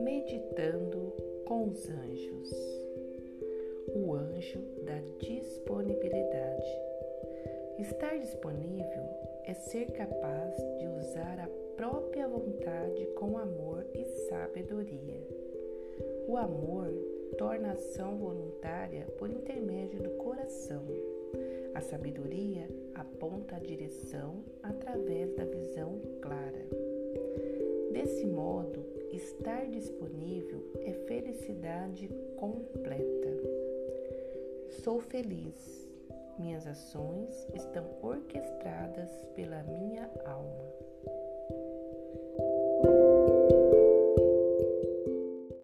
Meditando com os anjos. O anjo da disponibilidade. Estar disponível é ser capaz de usar a própria vontade com amor e sabedoria. O amor torna a ação voluntária por intermédio do coração. A sabedoria aponta a direção através da visão clara. Desse modo, estar disponível é felicidade completa. Sou feliz. Minhas ações estão orquestradas.